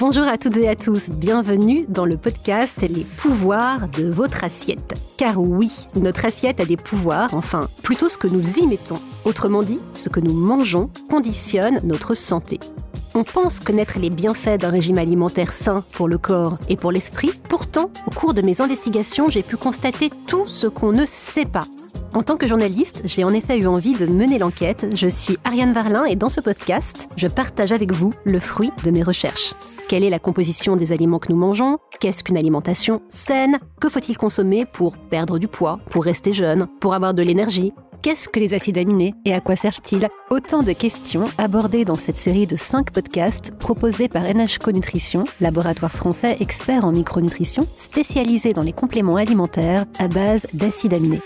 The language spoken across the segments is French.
Bonjour à toutes et à tous, bienvenue dans le podcast Les pouvoirs de votre assiette. Car oui, notre assiette a des pouvoirs, enfin plutôt ce que nous y mettons. Autrement dit, ce que nous mangeons conditionne notre santé. On pense connaître les bienfaits d'un régime alimentaire sain pour le corps et pour l'esprit. Pourtant, au cours de mes investigations, j'ai pu constater tout ce qu'on ne sait pas. En tant que journaliste, j'ai en effet eu envie de mener l'enquête. Je suis Ariane Varlin et dans ce podcast, je partage avec vous le fruit de mes recherches. Quelle est la composition des aliments que nous mangeons? Qu'est-ce qu'une alimentation saine? Que faut-il consommer pour perdre du poids, pour rester jeune, pour avoir de l'énergie? Qu'est-ce que les acides aminés et à quoi servent-ils? Autant de questions abordées dans cette série de 5 podcasts proposés par NHCO Nutrition, laboratoire français expert en micronutrition, spécialisé dans les compléments alimentaires à base d'acides aminés.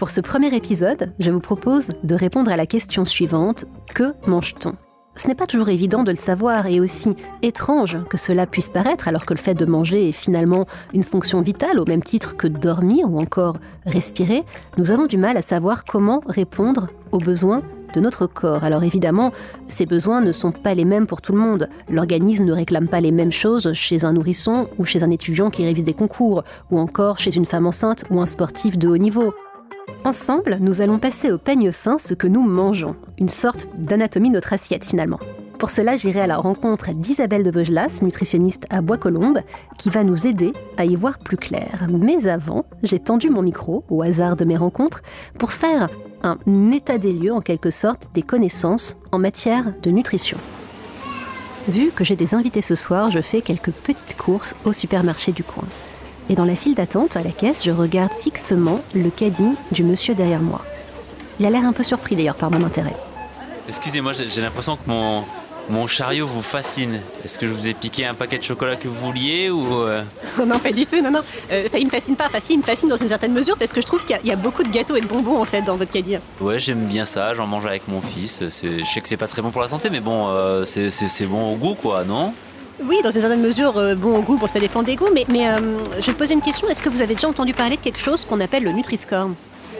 Pour ce premier épisode, je vous propose de répondre à la question suivante que mange-t-on? Ce n'est pas toujours évident de le savoir et aussi étrange que cela puisse paraître alors que le fait de manger est finalement une fonction vitale au même titre que dormir ou encore respirer, nous avons du mal à savoir comment répondre aux besoins de notre corps. Alors évidemment, ces besoins ne sont pas les mêmes pour tout le monde. L'organisme ne réclame pas les mêmes choses chez un nourrisson ou chez un étudiant qui révise des concours, ou encore chez une femme enceinte ou un sportif de haut niveau. Ensemble, nous allons passer au peigne fin ce que nous mangeons, une sorte d'anatomie de notre assiette finalement. Pour cela, j'irai à la rencontre d'Isabelle de Vaugelas, nutritionniste à Bois-Colombes, qui va nous aider à y voir plus clair. Mais avant, j'ai tendu mon micro, au hasard de mes rencontres, pour faire un état des lieux, en quelque sorte, des connaissances en matière de nutrition. Vu que j'ai des invités ce soir, je fais quelques petites courses au supermarché du coin et dans la file d'attente à la caisse, je regarde fixement le caddie du monsieur derrière moi. Il a l'air un peu surpris d'ailleurs par mon intérêt. Excusez-moi, j'ai l'impression que mon, mon chariot vous fascine. Est-ce que je vous ai piqué un paquet de chocolat que vous vouliez ou euh? Non, pas du tout, non, non. Euh, il me fascine pas, il me fascine dans une certaine mesure parce que je trouve qu'il y, a beaucoup de gâteaux et de bonbons en fait dans votre caddie. Ouais, j'aime bien ça, j'en mange avec mon fils. Je sais que c'est pas très bon pour la santé, mais bon, euh, c'est bon au goût quoi, non? Oui, dans une certaine mesure, euh, bon goût, bon, ça dépend des goûts, mais, mais euh, je vais te poser une question. Est-ce que vous avez déjà entendu parler de quelque chose qu'on appelle le Nutri-Score?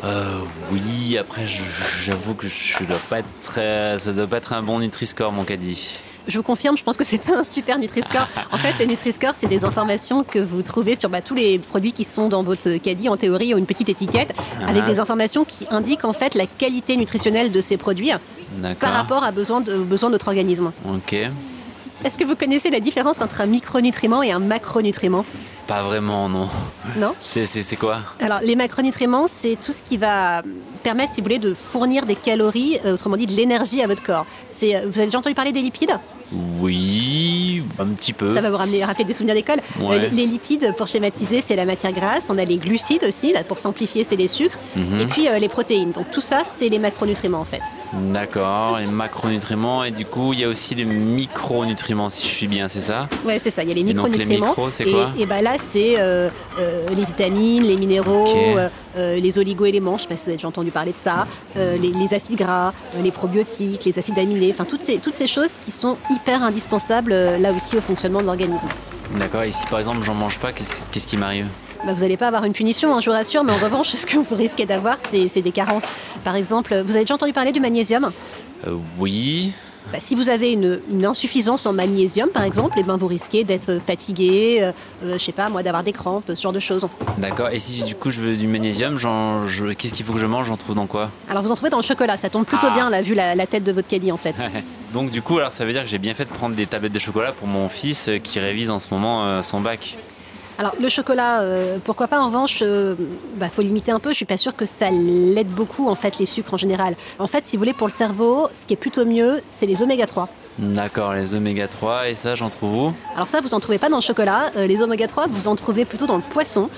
Euh, oui, après j'avoue que je dois pas être, ça doit pas être un bon Nutri-Score mon caddie. Je vous confirme, je pense que c'est pas un super Nutri-Score. En fait, les Nutri-Score, c'est des informations que vous trouvez sur bah, tous les produits qui sont dans votre caddie. En théorie, ont une petite étiquette avec ah. des informations qui indiquent en fait la qualité nutritionnelle de ces produits par rapport à besoin de, aux besoins de notre organisme. Ok. Est-ce que vous connaissez la différence entre un micronutriment et un macronutriment Pas vraiment, non. Non C'est quoi Alors, les macronutriments, c'est tout ce qui va permettre, si vous voulez, de fournir des calories, euh, autrement dit de l'énergie à votre corps. Euh, vous avez déjà entendu parler des lipides? Oui, un petit peu. Ça va vous ramener, rappeler des souvenirs d'école. Euh, les, lipides, pour schématiser, c'est la matière grasse. On a les glucides aussi, là, pour simplifier, c'est les sucres. Mhm. Et puis les protéines. Donc tout ça, c'est les macronutriments en fait. D'accord, les macronutriments. Et du coup, il y a aussi les micronutriments, si je suis bien, c'est ça? Ouais, c'est ça. Il y a les micronutriments. Et donc, les micros, c'est quoi? Et, bah là, c'est les vitamines, les minéraux, les oligo-éléments. Je ne sais pas si vous avez déjà entendu parler de ça. les, les, acides gras, les probiotiques, les acides aminés enfin toutes ces, toutes ces choses qui sont hyper indispensables euh, là aussi au fonctionnement de l'organisme. D'accord, et si par exemple j'en mange pas, qu'est-ce qui m'arrive? Bah, vous n'allez pas avoir une punition, hein, je vous rassure, mais en revanche, ce que vous risquez d'avoir, c'est des carences. Par exemple, vous avez déjà entendu parler du magnésium? Euh, Oui. Bah, si vous avez une, insuffisance en magnésium, par exemple, et eh ben, vous risquez d'être fatigué, euh, euh, je sais pas, moi, d'avoir des crampes, ce genre de choses. D'accord. Et si du coup je veux du magnésium, qu'est-ce qu'il faut que je mange? J'en trouve dans quoi? Alors vous en trouvez dans le chocolat. Ça tombe plutôt ah. bien, là, vu la, la, tête de votre caddie, en fait. Donc du coup, alors ça veut dire que j'ai bien fait de prendre des tablettes de chocolat pour mon fils euh, qui révise en ce moment son bac. Alors le chocolat, euh, pourquoi pas? En revanche, il euh, bah, faut limiter un peu. Je suis pas sûre que ça l'aide beaucoup en fait les sucres en général. En fait, si vous voulez pour le cerveau, ce qui est plutôt mieux, c'est les oméga 3. D'accord, les oméga 3 et ça j'en trouve où? Alors ça vous en trouvez pas dans le chocolat, euh, les oméga 3 vous en trouvez plutôt dans le poisson,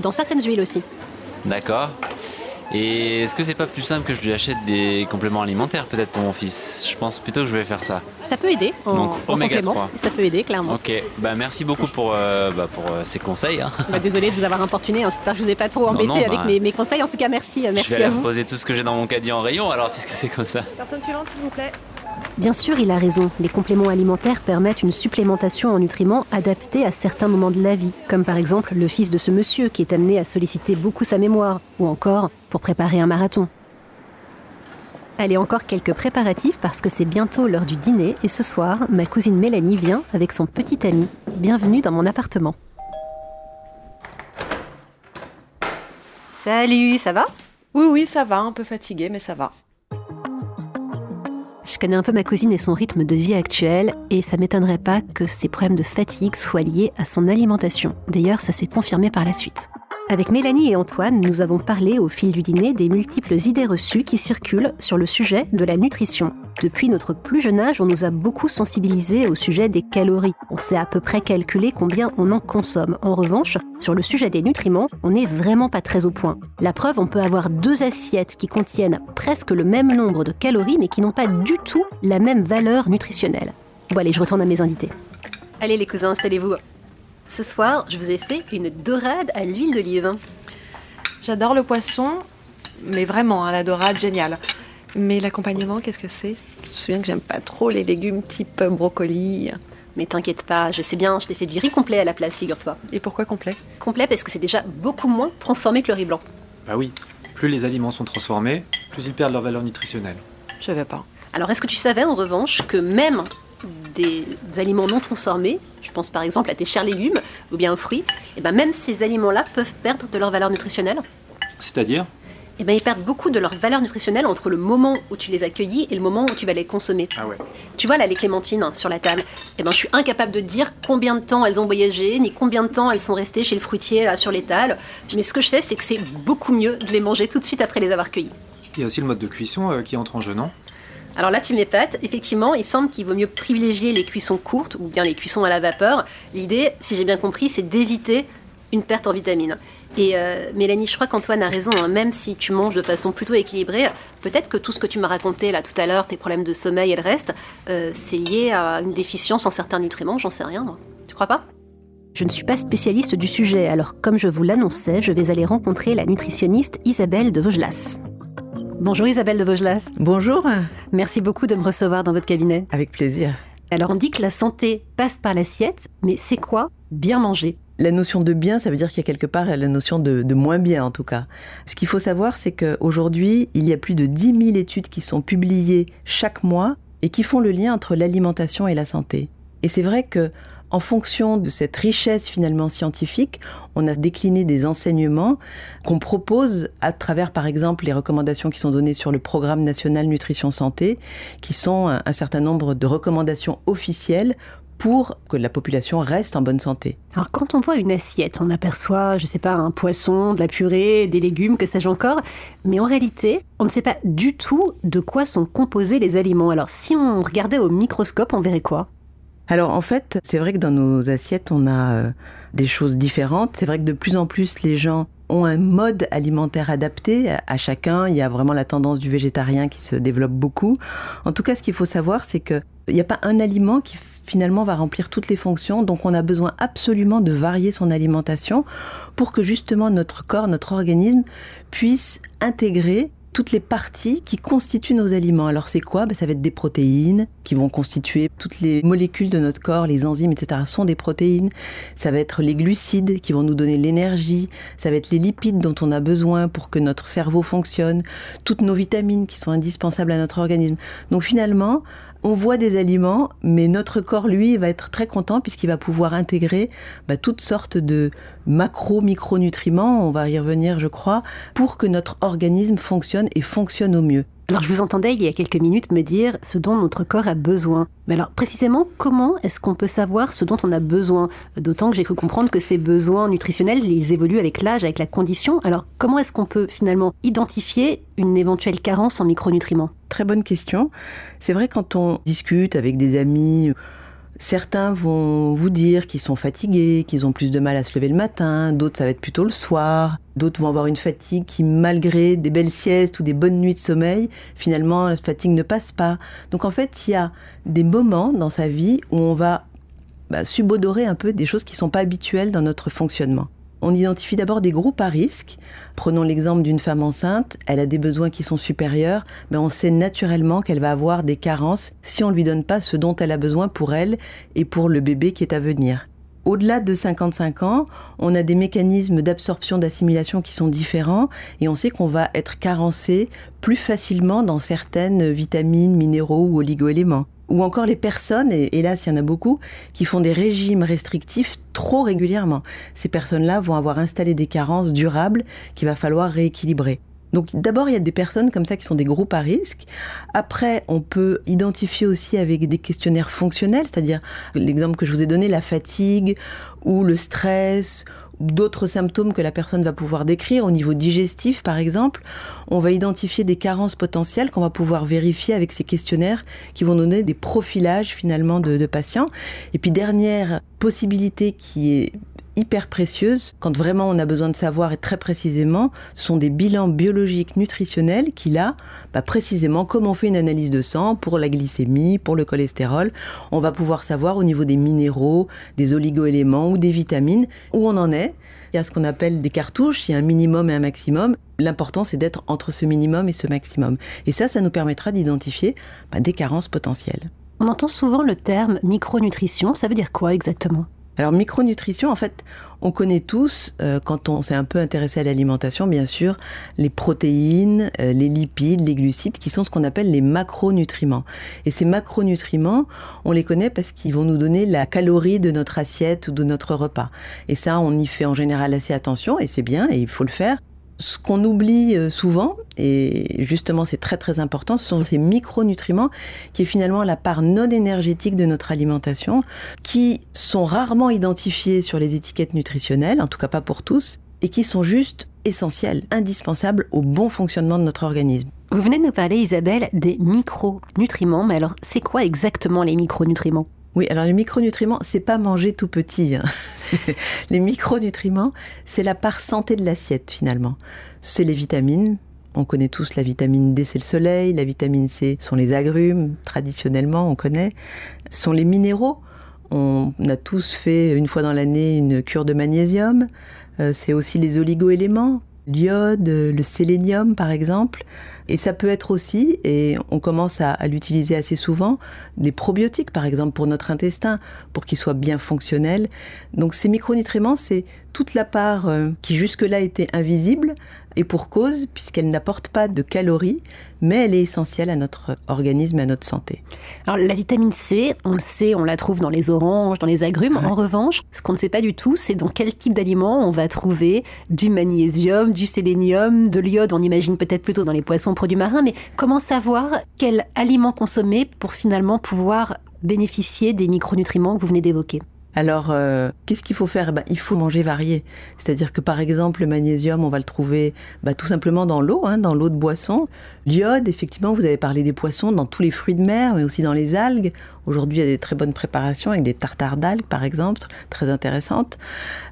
dans certaines huiles aussi. D'accord. Et est-ce que c'est pas plus simple que je lui achète des compléments alimentaires peut-être pour mon fils? Je pense plutôt que je vais faire ça. Ça peut aider. En, Donc oméga 3. Ça peut aider clairement. Ok, bah merci beaucoup pour, euh, bah, pour euh, ces conseils. Hein. Bah, désolé de vous avoir importuné. Hein. J'espère que je vous ai pas trop embêté avec bah, mes, mes, conseils. En tout cas, merci. merci je vais aller reposer tout ce que j'ai dans mon caddie en rayon alors puisque c'est comme ça. Personne suivante s'il vous plaît. Bien sûr, il a raison. Les compléments alimentaires permettent une supplémentation en nutriments adaptés à certains moments de la vie, comme par exemple le fils de ce monsieur qui est amené à solliciter beaucoup sa mémoire, ou encore pour préparer un marathon. Allez, encore quelques préparatifs parce que c'est bientôt l'heure du dîner et ce soir, ma cousine Mélanie vient avec son petit ami. Bienvenue dans mon appartement. Salut, ça va? Oui, oui, ça va, un peu fatigué, mais ça va. Je connais un peu ma cousine et son rythme de vie actuel, et ça m'étonnerait pas que ses problèmes de fatigue soient liés à son alimentation. D'ailleurs, ça s'est confirmé par la suite. Avec Mélanie et Antoine, nous avons parlé au fil du dîner des multiples idées reçues qui circulent sur le sujet de la nutrition. Depuis notre plus jeune âge, on nous a beaucoup sensibilisés au sujet des calories. On sait à peu près calculer combien on en consomme. En revanche, sur le sujet des nutriments, on n'est vraiment pas très au point. La preuve, on peut avoir deux assiettes qui contiennent presque le même nombre de calories mais qui n'ont pas du tout la même valeur nutritionnelle. Bon allez, je retourne à mes invités. Allez les cousins, installez-vous. Ce soir, je vous ai fait une dorade à l'huile d'olive. J'adore le poisson, mais vraiment, hein, la dorade, génial. Mais l'accompagnement, qu'est-ce que c'est? Je me souviens que j'aime pas trop les légumes type brocoli. Mais t'inquiète pas, je sais bien, je t'ai fait du riz complet à la place, figure-toi. Et pourquoi complet? Complet parce que c'est déjà beaucoup moins transformé que le riz blanc. Bah oui, plus les aliments sont transformés, plus ils perdent leur valeur nutritionnelle. Je savais pas. Alors est-ce que tu savais en revanche que même des aliments non transformés, je pense par exemple à tes chers légumes ou bien aux fruits, et eh ben même ces aliments-là peuvent perdre de leur valeur nutritionnelle? C'est-à-dire? Eh ben, ils perdent beaucoup de leur valeur nutritionnelle entre le moment où tu les accueillis et le moment où tu vas les consommer. Ah ouais. Tu vois là les clémentines sur la table. Eh ben, je suis incapable de dire combien de temps elles ont voyagé, ni combien de temps elles sont restées chez le fruitier là, sur l'étal. Mais ce que je sais, c'est que c'est beaucoup mieux de les manger tout de suite après les avoir cueillies. Il y a aussi le mode de cuisson euh, qui entre en jeu, non? Alors là, tu m'épates. Effectivement, il semble qu'il vaut mieux privilégier les cuissons courtes ou bien les cuissons à la vapeur. L'idée, si j'ai bien compris, c'est d'éviter une perte en vitamines. Et euh, Mélanie, je crois qu'Antoine a raison, hein. même si tu manges de façon plutôt équilibrée, peut-être que tout ce que tu m'as raconté là tout à l'heure, tes problèmes de sommeil et le reste, euh, c'est lié à une déficience en certains nutriments, j'en sais rien. Moi. Tu crois pas? Je ne suis pas spécialiste du sujet, alors comme je vous l'annonçais, je vais aller rencontrer la nutritionniste Isabelle de Vaugelas. Bonjour Isabelle de Vaugelas. Bonjour. Merci beaucoup de me recevoir dans votre cabinet. Avec plaisir. Alors on dit que la santé passe par l'assiette, mais c'est quoi? Bien manger la notion de bien, ça veut dire qu'il y a quelque part la notion de, moins bien en tout cas. Ce qu'il faut savoir, c'est qu'aujourd'hui, il y a plus de 10 000 études qui sont publiées chaque mois et qui font le lien entre l'alimentation et la santé. Et c'est vrai que en fonction de cette richesse finalement scientifique, on a décliné des enseignements qu'on propose à travers par exemple les recommandations qui sont données sur le programme national nutrition santé, qui sont un, certain nombre de recommandations officielles pour que la population reste en bonne santé. Alors quand on voit une assiette, on aperçoit, je sais pas, un poisson, de la purée, des légumes, que sais-je encore, mais en réalité, on ne sait pas du tout de quoi sont composés les aliments. Alors si on regardait au microscope, on verrait quoi? Alors en fait, c'est vrai que dans nos assiettes, on a euh, des choses différentes. C'est vrai que de plus en plus, les gens ont un mode alimentaire adapté à chacun. Il y a vraiment la tendance du végétarien qui se développe beaucoup. En tout cas, ce qu'il faut savoir, c'est qu'il n'y a pas un aliment qui finalement va remplir toutes les fonctions. Donc on a besoin absolument de varier son alimentation pour que justement notre corps, notre organisme puisse intégrer toutes les parties qui constituent nos aliments. Alors c'est quoi? Ben, Ça va être des protéines qui vont constituer toutes les molécules de notre corps, les enzymes, etc. sont des protéines. Ça va être les glucides qui vont nous donner l'énergie. Ça va être les lipides dont on a besoin pour que notre cerveau fonctionne. Toutes nos vitamines qui sont indispensables à notre organisme. Donc finalement, on voit des aliments, mais notre corps, lui, va être très content puisqu'il va pouvoir intégrer bah, toutes sortes de macro, micronutriments, on va y revenir, je crois, pour que notre organisme fonctionne et fonctionne au mieux. Alors je vous entendais il y a quelques minutes me dire ce dont notre corps a besoin. Mais alors précisément, comment est-ce qu'on peut savoir ce dont on a besoin? D'autant que j'ai cru comprendre que ces besoins nutritionnels, ils évoluent avec l'âge, avec la condition. Alors comment est-ce qu'on peut finalement identifier une éventuelle carence en micronutriments? Très bonne question. C'est vrai quand on discute avec des amis Certains vont vous dire qu'ils sont fatigués, qu'ils ont plus de mal à se lever le matin, d'autres ça va être plutôt le soir, d'autres vont avoir une fatigue qui malgré des belles siestes ou des bonnes nuits de sommeil, finalement la fatigue ne passe pas. Donc en fait, il y a des moments dans sa vie où on va bah, subodorer un peu des choses qui ne sont pas habituelles dans notre fonctionnement. On identifie d'abord des groupes à risque. Prenons l'exemple d'une femme enceinte, elle a des besoins qui sont supérieurs, mais on sait naturellement qu'elle va avoir des carences si on ne lui donne pas ce dont elle a besoin pour elle et pour le bébé qui est à venir. Au-delà de 55 ans, on a des mécanismes d'absorption, d'assimilation qui sont différents et on sait qu'on va être carencé plus facilement dans certaines vitamines, minéraux ou oligoéléments. Ou encore les personnes, et hélas il y en a beaucoup, qui font des régimes restrictifs trop régulièrement. Ces personnes-là vont avoir installé des carences durables qu'il va falloir rééquilibrer. Donc d'abord, il y a des personnes comme ça qui sont des groupes à risque. Après, on peut identifier aussi avec des questionnaires fonctionnels, c'est-à-dire l'exemple que je vous ai donné, la fatigue ou le stress d'autres symptômes que la personne va pouvoir décrire au niveau digestif par exemple, on va identifier des carences potentielles qu'on va pouvoir vérifier avec ces questionnaires qui vont donner des profilages finalement de, patients. Et puis dernière possibilité qui est hyper précieuses quand vraiment on a besoin de savoir et très précisément, ce sont des bilans biologiques nutritionnels qui là, bah précisément comme on fait une analyse de sang pour la glycémie, pour le cholestérol, on va pouvoir savoir au niveau des minéraux, des oligoéléments ou des vitamines où on en est. Il y a ce qu'on appelle des cartouches, il y a un minimum et un maximum. L'important, c'est d'être entre ce minimum et ce maximum. Et ça, ça nous permettra d'identifier bah, des carences potentielles. On entend souvent le terme micronutrition. Ça veut dire quoi exactement? Alors micronutrition, en fait, on connaît tous, euh, quand on s'est un peu intéressé à l'alimentation, bien sûr, les protéines, euh, les lipides, les glucides, qui sont ce qu'on appelle les macronutriments. Et ces macronutriments, on les connaît parce qu'ils vont nous donner la calorie de notre assiette ou de notre repas. Et ça, on y fait en général assez attention, et c'est bien, et il faut le faire. Ce qu'on oublie euh, souvent, et justement c'est très très important, ce sont ces micronutriments qui est finalement la part non énergétique de notre alimentation, qui sont rarement identifiés sur les étiquettes nutritionnelles, en tout cas pas pour tous, et qui sont juste essentiels, indispensables au bon fonctionnement de notre organisme. Vous venez de nous parler, Isabelle, des micronutriments, mais alors c'est quoi exactement les micronutriments? Oui, alors les micronutriments, c'est pas manger tout petit. Hein. les micronutriments, c'est la part santé de l'assiette finalement. C'est les vitamines. On connaît tous la vitamine D, c'est le soleil. La vitamine C sont les agrumes, traditionnellement, on connaît. Ce sont les minéraux. On a tous fait une fois dans l'année une cure de magnésium. Euh, c'est aussi les oligoéléments, l'iode, le sélénium par exemple. Et ça peut être aussi, et on commence à, l'utiliser assez souvent, des probiotiques par exemple pour notre intestin, pour qu'il soit bien fonctionnel. Donc ces micronutriments, c'est toute la part euh, qui jusque-là était invisible, et pour cause, puisqu'elle n'apporte pas de calories, mais elle est essentielle à notre organisme et à notre santé. Alors la vitamine C, on le sait, on la trouve dans les oranges, dans les agrumes. En revanche, ce qu'on ne sait pas du tout, c'est dans quel type d'aliments on va trouver du magnésium, du sélénium, de l'iode. On imagine peut-être plutôt dans les poissons produits marins, mais comment savoir quel aliment consommer pour finalement pouvoir bénéficier des micronutriments que vous venez d'évoquer? Alors, euh, qu'est-ce qu'il faut faire? Bah, Il faut manger varié. C'est-à-dire que par exemple, le magnésium, on va le trouver bah, tout simplement dans l'eau, hein, dans l'eau de boisson. L'iode, effectivement, vous avez parlé des poissons, dans tous les fruits de mer, mais aussi dans les algues. Aujourd'hui, il y a des très bonnes préparations avec des tartares d'algues, par exemple, très intéressantes.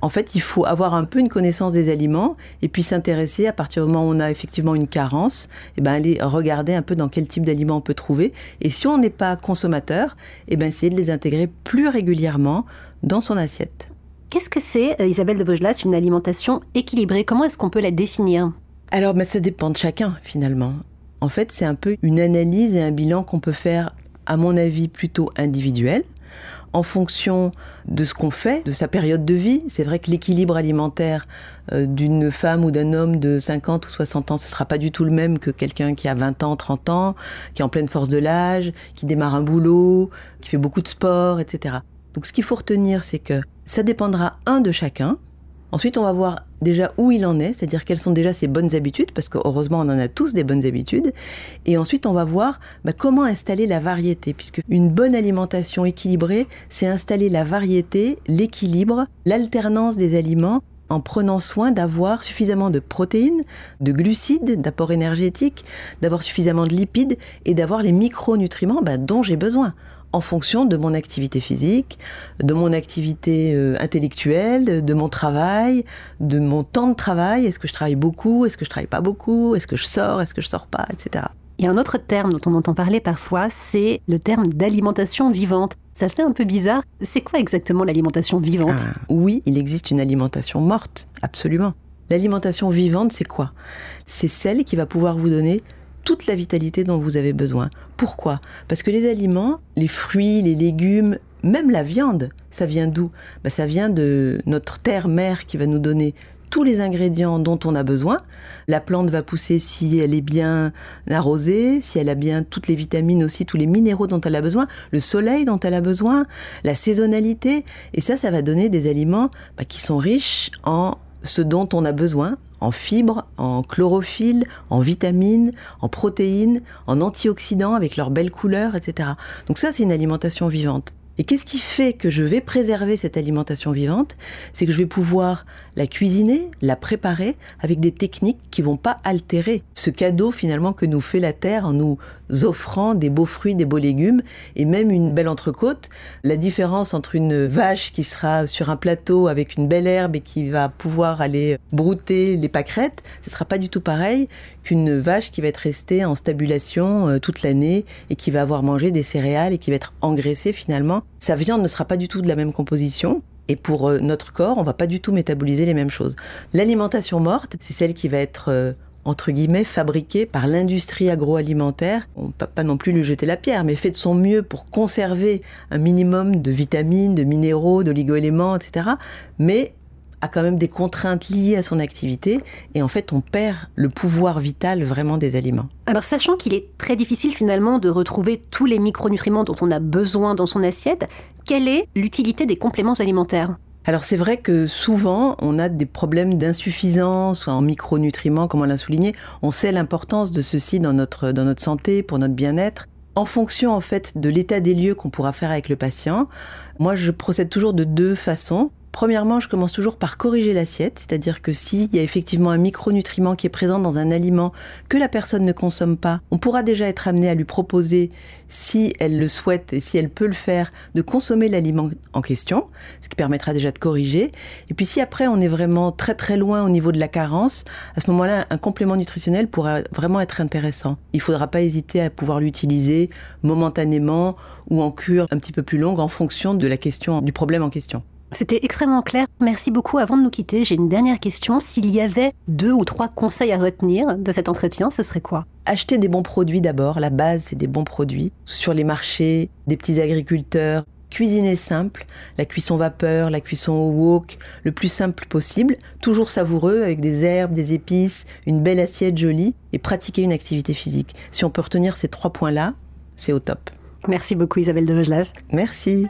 En fait, il faut avoir un peu une connaissance des aliments et puis s'intéresser à partir du moment où on a effectivement une carence, et eh ben aller regarder un peu dans quel type d'aliments on peut trouver. Et si on n'est pas consommateur, et eh ben essayer de les intégrer plus régulièrement dans son assiette. Qu'est-ce que c'est, euh, Isabelle de Vaugelas, une alimentation équilibrée? Comment est-ce qu'on peut la définir? Alors, ben, ça dépend de chacun, finalement. En fait, c'est un peu une analyse et un bilan qu'on peut faire, à mon avis, plutôt individuel, en fonction de ce qu'on fait, de sa période de vie. C'est vrai que l'équilibre alimentaire euh, d'une femme ou d'un homme de 50 ou 60 ans, ce sera pas du tout le même que quelqu'un qui a 20 ans, 30 ans, qui est en pleine force de l'âge, qui démarre un boulot, qui fait beaucoup de sport, etc. Donc ce qu'il faut retenir, c'est que ça dépendra un de chacun. Ensuite, on va voir déjà où il en est, c'est-à-dire quelles sont déjà ses bonnes habitudes, parce que heureusement, on en a tous des bonnes habitudes. Et ensuite, on va voir bah, comment installer la variété, puisque une bonne alimentation équilibrée, c'est installer la variété, l'équilibre, l'alternance des aliments en prenant soin d'avoir suffisamment de protéines, de glucides, d'apports énergétiques, d'avoir suffisamment de lipides et d'avoir les micronutriments bah, dont j'ai besoin en fonction de mon activité physique, de mon activité euh, intellectuelle, de mon travail, de mon temps de travail. Est-ce que je travaille beaucoup? Est-ce que je travaille pas beaucoup? Est-ce que je sors? Est-ce que je sors pas? Etc. Il y a un autre terme dont on entend parler parfois, c'est le terme d'alimentation vivante. Ça fait un peu bizarre. C'est quoi exactement l'alimentation vivante? Ah, Oui, il existe une alimentation morte, absolument. L'alimentation vivante, c'est quoi? C'est celle qui va pouvoir vous donner toute la vitalité dont vous avez besoin. Pourquoi? Parce que les aliments, les fruits, les légumes, même la viande, ça vient d'où? Bah, Ça vient de notre terre-mère qui va nous donner tous les ingrédients dont on a besoin. La plante va pousser si elle est bien arrosée, si elle a bien toutes les vitamines aussi, tous les minéraux dont elle a besoin, le soleil dont elle a besoin, la saisonnalité. Et ça, ça va donner des aliments bah, qui sont riches en ce dont on a besoin, en fibres, en chlorophylle, en vitamines, en protéines, en antioxydants avec leurs belles couleurs, etc. Donc ça, c'est une alimentation vivante. Et qu'est-ce qui fait que je vais préserver cette alimentation vivante? C'est que je vais pouvoir la cuisiner, la préparer avec des techniques qui vont pas altérer ce cadeau finalement que nous fait la terre en nous offrant des beaux fruits, des beaux légumes et même une belle entrecôte. La différence entre une vache qui sera sur un plateau avec une belle herbe et qui va pouvoir aller brouter les pâquerettes, ce sera pas du tout pareil qu'une vache qui va être restée en stabulation euh, toute l'année et qui va avoir mangé des céréales et qui va être engraissée finalement. Sa viande ne sera pas du tout de la même composition. Et pour euh, notre corps, on va pas du tout métaboliser les mêmes choses. L'alimentation morte, c'est celle qui va être euh, entre guillemets, fabriquée par l'industrie agroalimentaire. On ne peut pas non plus lui jeter la pierre, mais fait de son mieux pour conserver un minimum de vitamines, de minéraux, d'oligo-éléments, etc. Mais a quand même des contraintes liées à son activité et en fait on perd le pouvoir vital vraiment des aliments. Alors sachant qu'il est très difficile finalement de retrouver tous les micronutriments dont on a besoin dans son assiette, quelle est l'utilité des compléments alimentaires? Alors c'est vrai que souvent on a des problèmes d'insuffisance en micronutriments, comme on l'a souligné. On sait l'importance de ceci dans notre, dans notre santé, pour notre bien-être. En fonction en fait de l'état des lieux qu'on pourra faire avec le patient, moi je procède toujours de deux façons. Premièrement, je commence toujours par corriger l'assiette, c'est-à-dire que s'il y a effectivement un micronutriment qui est présent dans un aliment que la personne ne consomme pas, on pourra déjà être amené à lui proposer, si elle le souhaite et si elle peut le faire, de consommer l'aliment en question, ce qui permettra déjà de corriger. Et puis si après on est vraiment très très loin au niveau de la carence, à ce moment-là, un complément nutritionnel pourra vraiment être intéressant. Il ne faudra pas hésiter à pouvoir l'utiliser momentanément ou en cure un petit peu plus longue en fonction de la question, du problème en question. C'était extrêmement clair. Merci beaucoup. Avant de nous quitter, j'ai une dernière question. S'il y avait deux ou trois conseils à retenir de cet entretien, ce serait quoi? Acheter des bons produits d'abord. La base, c'est des bons produits. Sur les marchés, des petits agriculteurs. Cuisiner simple, la cuisson vapeur, la cuisson au wok, le plus simple possible, toujours savoureux avec des herbes, des épices, une belle assiette jolie et pratiquer une activité physique. Si on peut retenir ces trois points-là, c'est au top. Merci beaucoup Isabelle de Rogelas. Merci.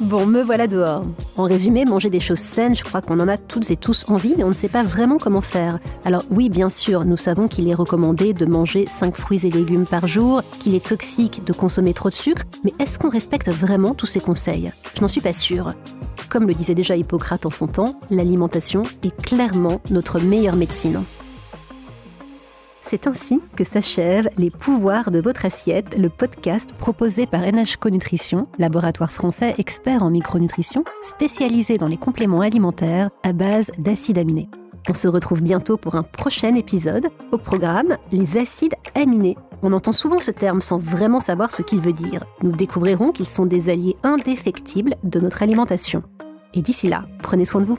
Bon, me voilà dehors. En résumé, manger des choses saines, je crois qu'on en a toutes et tous envie, mais on ne sait pas vraiment comment faire. Alors oui, bien sûr, nous savons qu'il est recommandé de manger 5 fruits et légumes par jour, qu'il est toxique de consommer trop de sucre, mais est-ce qu'on respecte vraiment tous ces conseils? Je n'en suis pas sûre. Comme le disait déjà Hippocrate en son temps, l'alimentation est clairement notre meilleure médecine. C'est ainsi que s'achèvent Les pouvoirs de votre assiette, le podcast proposé par NHCO Nutrition, laboratoire français expert en micronutrition, spécialisé dans les compléments alimentaires à base d'acides aminés. On se retrouve bientôt pour un prochain épisode. Au programme, les acides aminés. On entend souvent ce terme sans vraiment savoir ce qu'il veut dire. Nous découvrirons qu'ils sont des alliés indéfectibles de notre alimentation. Et d'ici là, prenez soin de vous.